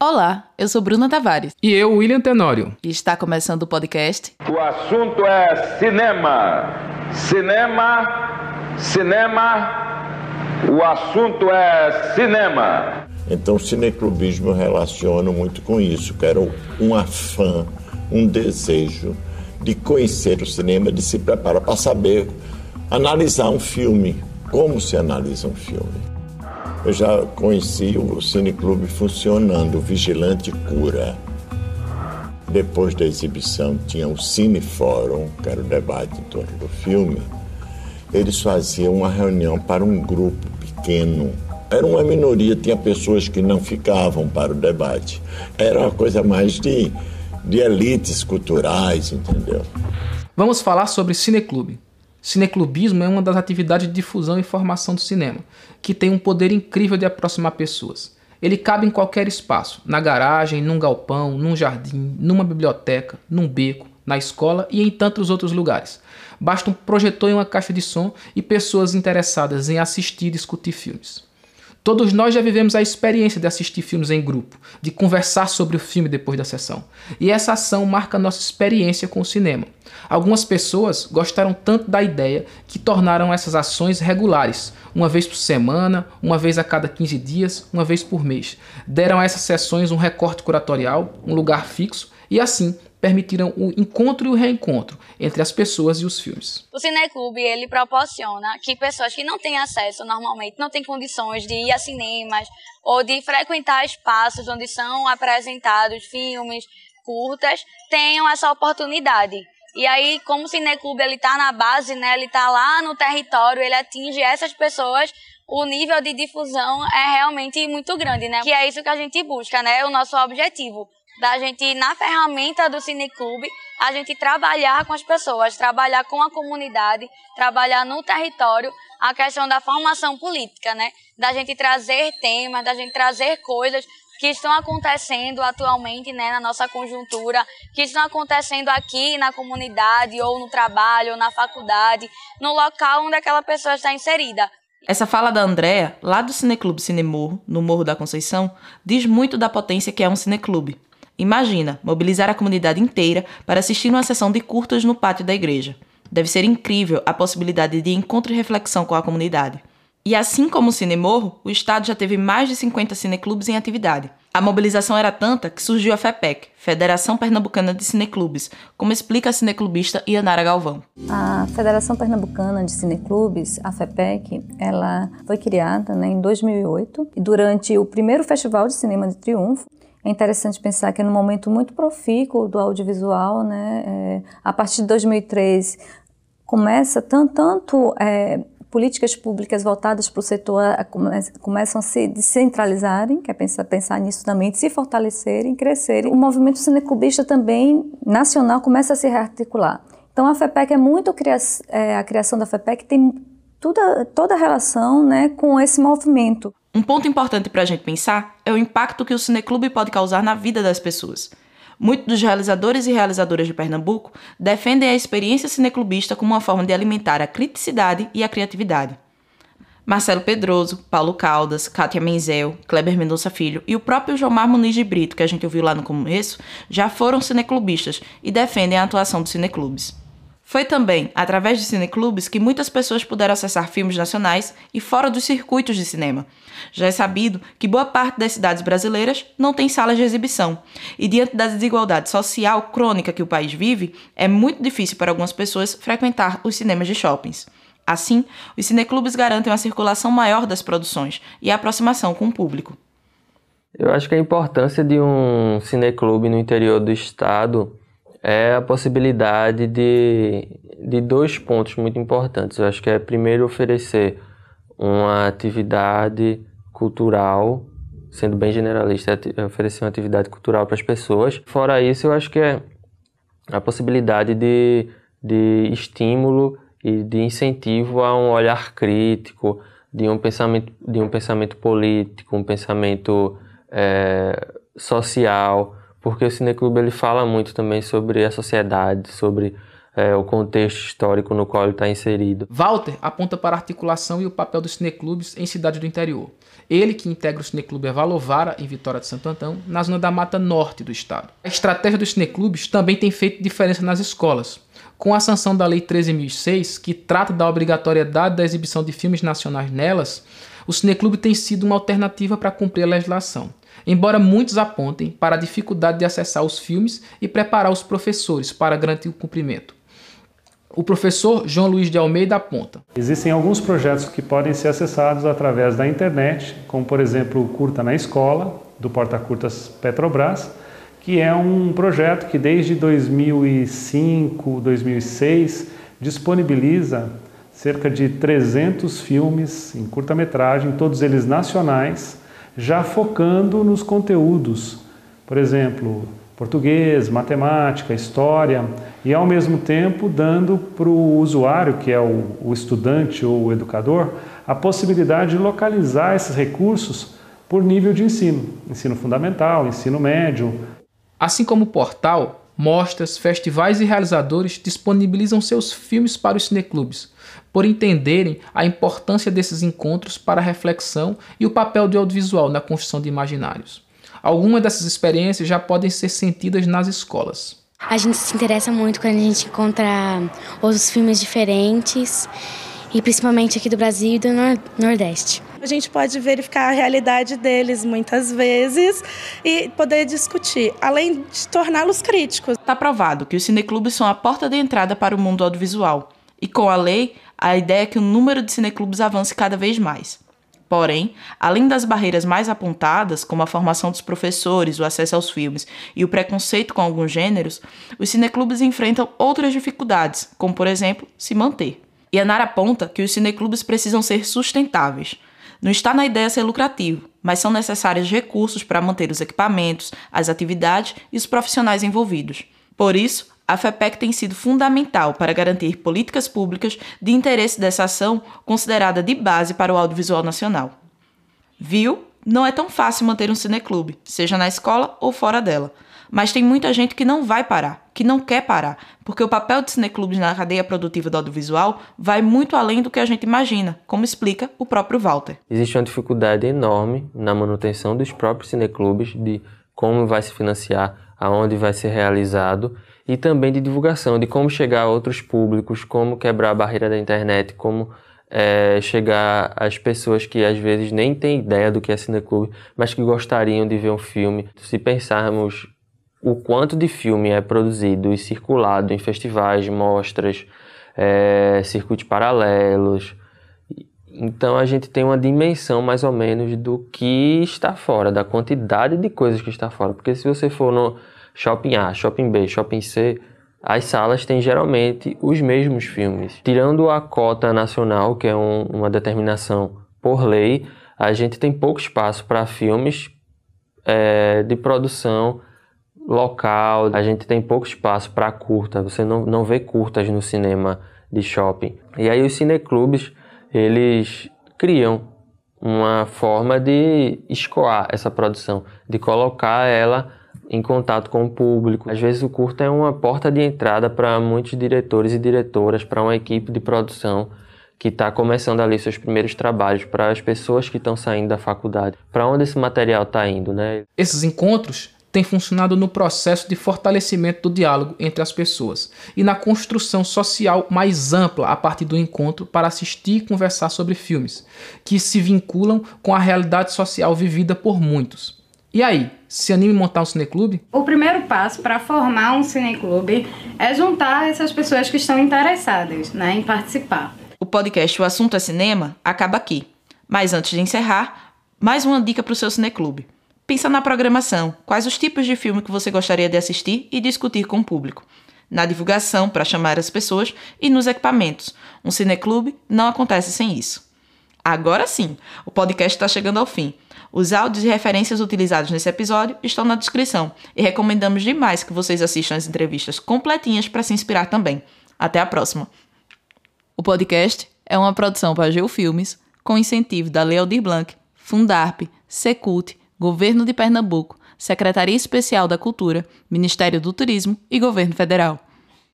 Olá, eu sou Bruna Tavares. E eu, William Tenório. E está começando o podcast. O assunto é cinema. Cinema, cinema. O assunto é cinema. Então, o cineclubismo eu relaciono muito com isso, que era um afã, um desejo de conhecer o cinema, de se preparar para saber analisar um filme, como se analisa um filme. Eu já conheci o Cineclube funcionando, o Vigilante Cura. Depois da exibição tinha o Cine Fórum, que era o debate em torno do filme. Eles faziam uma reunião para um grupo pequeno. Era uma minoria, tinha pessoas que não ficavam para o debate. Era uma coisa mais de, de elites culturais, entendeu? Vamos falar sobre Cineclube. Cineclubismo é uma das atividades de difusão e formação do cinema, que tem um poder incrível de aproximar pessoas. Ele cabe em qualquer espaço, na garagem, num galpão, num jardim, numa biblioteca, num beco, na escola e em tantos outros lugares. Basta um projetor e uma caixa de som e pessoas interessadas em assistir e discutir filmes. Todos nós já vivemos a experiência de assistir filmes em grupo, de conversar sobre o filme depois da sessão. E essa ação marca nossa experiência com o cinema. Algumas pessoas gostaram tanto da ideia que tornaram essas ações regulares, uma vez por semana, uma vez a cada 15 dias, uma vez por mês. Deram a essas sessões um recorte curatorial, um lugar fixo e assim permitiram o encontro e o reencontro entre as pessoas e os filmes. O Cineclube, ele proporciona que pessoas que não têm acesso normalmente, não têm condições de ir a cinemas ou de frequentar espaços onde são apresentados filmes, curtas, tenham essa oportunidade. E aí, como o Cineclube ele está na base, né, ele está lá no território, ele atinge essas pessoas o nível de difusão é realmente muito grande, né? Que é isso que a gente busca, né? O nosso objetivo da gente, na ferramenta do Cineclube, a gente trabalhar com as pessoas, trabalhar com a comunidade, trabalhar no território a questão da formação política, né? Da gente trazer temas, da gente trazer coisas que estão acontecendo atualmente, né, na nossa conjuntura, que estão acontecendo aqui na comunidade, ou no trabalho, ou na faculdade, no local onde aquela pessoa está inserida. Essa fala da Andrea, lá do Cineclube Cinemorro, no Morro da Conceição, diz muito da potência que é um cineclube. Imagina mobilizar a comunidade inteira para assistir uma sessão de curtas no pátio da igreja. Deve ser incrível a possibilidade de encontro e reflexão com a comunidade. E assim como o Cinemorro, o estado já teve mais de 50 cineclubes em atividade. A mobilização era tanta que surgiu a FEPEC, Federação Pernambucana de Cineclubes, como explica a cineclubista Ianara Galvão. A Federação Pernambucana de Cineclubes, a FEPEC, ela foi criada né, em 2008 e durante o primeiro Festival de Cinema de Triunfo, é interessante pensar que é num momento muito profícuo do audiovisual, né? É, a partir de 2003 começa tanto, tanto é, políticas públicas voltadas para o setor começam a se descentralizarem, quer é pensar, pensar nisso também, se fortalecerem, crescerem. O movimento cinecubista também nacional começa a se rearticular. Então a FEPEC é muito é, a criação da FEPEC tem toda, toda a relação né, com esse movimento. Um ponto importante para a gente pensar é o impacto que o cineclube pode causar na vida das pessoas. Muitos dos realizadores e realizadoras de Pernambuco defendem a experiência cineclubista como uma forma de alimentar a criticidade e a criatividade. Marcelo Pedroso, Paulo Caldas, Kátia Menzel, Kleber Mendonça Filho e o próprio Jomar Muniz de Brito, que a gente ouviu lá no começo, já foram cineclubistas e defendem a atuação dos cineclubes. Foi também através de cineclubes que muitas pessoas puderam acessar filmes nacionais e fora dos circuitos de cinema. Já é sabido que boa parte das cidades brasileiras não tem salas de exibição, e diante da desigualdade social crônica que o país vive, é muito difícil para algumas pessoas frequentar os cinemas de shoppings. Assim, os cineclubes garantem uma circulação maior das produções e a aproximação com o público. Eu acho que a importância de um cineclube no interior do estado é a possibilidade de, de dois pontos muito importantes. Eu acho que é primeiro oferecer uma atividade cultural, sendo bem generalista, oferecer uma atividade cultural para as pessoas. Fora isso, eu acho que é a possibilidade de, de estímulo e de incentivo a um olhar crítico, de um pensamento, de um pensamento político, um pensamento é, social porque o Cineclube ele fala muito também sobre a sociedade, sobre é, o contexto histórico no qual ele está inserido. Walter aponta para a articulação e o papel dos cineclubes em cidades do interior. Ele que integra o cineclube Evalovara, em Vitória de Santo Antão, na zona da Mata Norte do estado. A estratégia dos cineclubes também tem feito diferença nas escolas. Com a sanção da Lei 13.006, que trata da obrigatoriedade da exibição de filmes nacionais nelas, o cineclube tem sido uma alternativa para cumprir a legislação embora muitos apontem para a dificuldade de acessar os filmes e preparar os professores para garantir o cumprimento. O professor João Luiz de Almeida aponta. Existem alguns projetos que podem ser acessados através da internet, como por exemplo o Curta na Escola, do Porta Curtas Petrobras, que é um projeto que desde 2005, 2006 disponibiliza cerca de 300 filmes em curta-metragem, todos eles nacionais, já focando nos conteúdos. Por exemplo, português, matemática, história, e ao mesmo tempo dando para o usuário, que é o, estudante ou o educador, a possibilidade de localizar esses recursos por nível de ensino, ensino fundamental, ensino médio. Assim como o portal, mostras, festivais e realizadores disponibilizam seus filmes para os cineclubes, por entenderem a importância desses encontros para a reflexão e o papel do audiovisual na construção de imaginários. Algumas dessas experiências já podem ser sentidas nas escolas. A gente se interessa muito quando a gente encontra outros filmes diferentes, e principalmente aqui do Brasil e do Nordeste. A gente pode verificar a realidade deles muitas vezes e poder discutir, além de torná-los críticos. Está provado que os cineclubes são a porta de entrada para o mundo audiovisual. E com a lei, a ideia é que o número de cineclubes avance cada vez mais. Porém, além das barreiras mais apontadas, como a formação dos professores, o acesso aos filmes e o preconceito com alguns gêneros, os cineclubes enfrentam outras dificuldades, como por exemplo, se manter. E a Nara aponta que os cineclubes precisam ser sustentáveis. Não está na ideia ser lucrativo, mas são necessários recursos para manter os equipamentos, as atividades e os profissionais envolvidos. Por isso, a FEPEC tem sido fundamental para garantir políticas públicas de interesse dessa ação considerada de base para o audiovisual nacional. Viu? Não é tão fácil manter um cineclube, seja na escola ou fora dela. Mas tem muita gente que não vai parar, que não quer parar, porque o papel de cineclubes na cadeia produtiva do audiovisual vai muito além do que a gente imagina, como explica o próprio Walter. Existe uma dificuldade enorme na manutenção dos próprios cineclubes, de como vai se financiar, aonde vai ser realizado e também de divulgação, de como chegar a outros públicos, como quebrar a barreira da internet, como é, chegar às pessoas que às vezes nem têm ideia do que é cineclube, mas que gostariam de ver um filme. Se pensarmos o quanto de filme é produzido e circulado em festivais, mostras, é, circuitos paralelos, então a gente tem uma dimensão mais ou menos do que está fora, da quantidade de coisas que está fora. Porque se você for no Shopping A, Shopping B, Shopping C, as salas têm geralmente os mesmos filmes. Tirando a cota nacional, que é um, uma determinação por lei, a gente tem pouco espaço para filmes é, de produção local, a gente tem pouco espaço para curta, você não, não vê curtas no cinema de shopping. E aí os cineclubes, eles criam uma forma de escoar essa produção, de colocar ela em contato com o público. Às vezes o curta é uma porta de entrada para muitos diretores e diretoras, para uma equipe de produção que está começando ali seus primeiros trabalhos, para as pessoas que estão saindo da faculdade. Para onde esse material está indo, né? Esses encontros têm funcionado no processo de fortalecimento do diálogo entre as pessoas e na construção social mais ampla a partir do encontro para assistir e conversar sobre filmes, que se vinculam com a realidade social vivida por muitos. E aí, se anime montar um cineclube? O primeiro passo para formar um cineclube é juntar essas pessoas que estão interessadas né, em participar. O podcast O Assunto é Cinema acaba aqui. Mas antes de encerrar, mais uma dica para o seu cineclube. Pensa na programação, quais os tipos de filme que você gostaria de assistir e discutir com o público. Na divulgação, para chamar as pessoas, e nos equipamentos. Um cineclube não acontece sem isso. Agora sim, o podcast está chegando ao fim. Os áudios e referências utilizados nesse episódio estão na descrição e recomendamos demais que vocês assistam as entrevistas completinhas para se inspirar também. Até a próxima! O podcast é uma produção para Geofilmes com incentivo da Lei Blanc, Fundarp, Secult, Governo de Pernambuco, Secretaria Especial da Cultura, Ministério do Turismo e Governo Federal.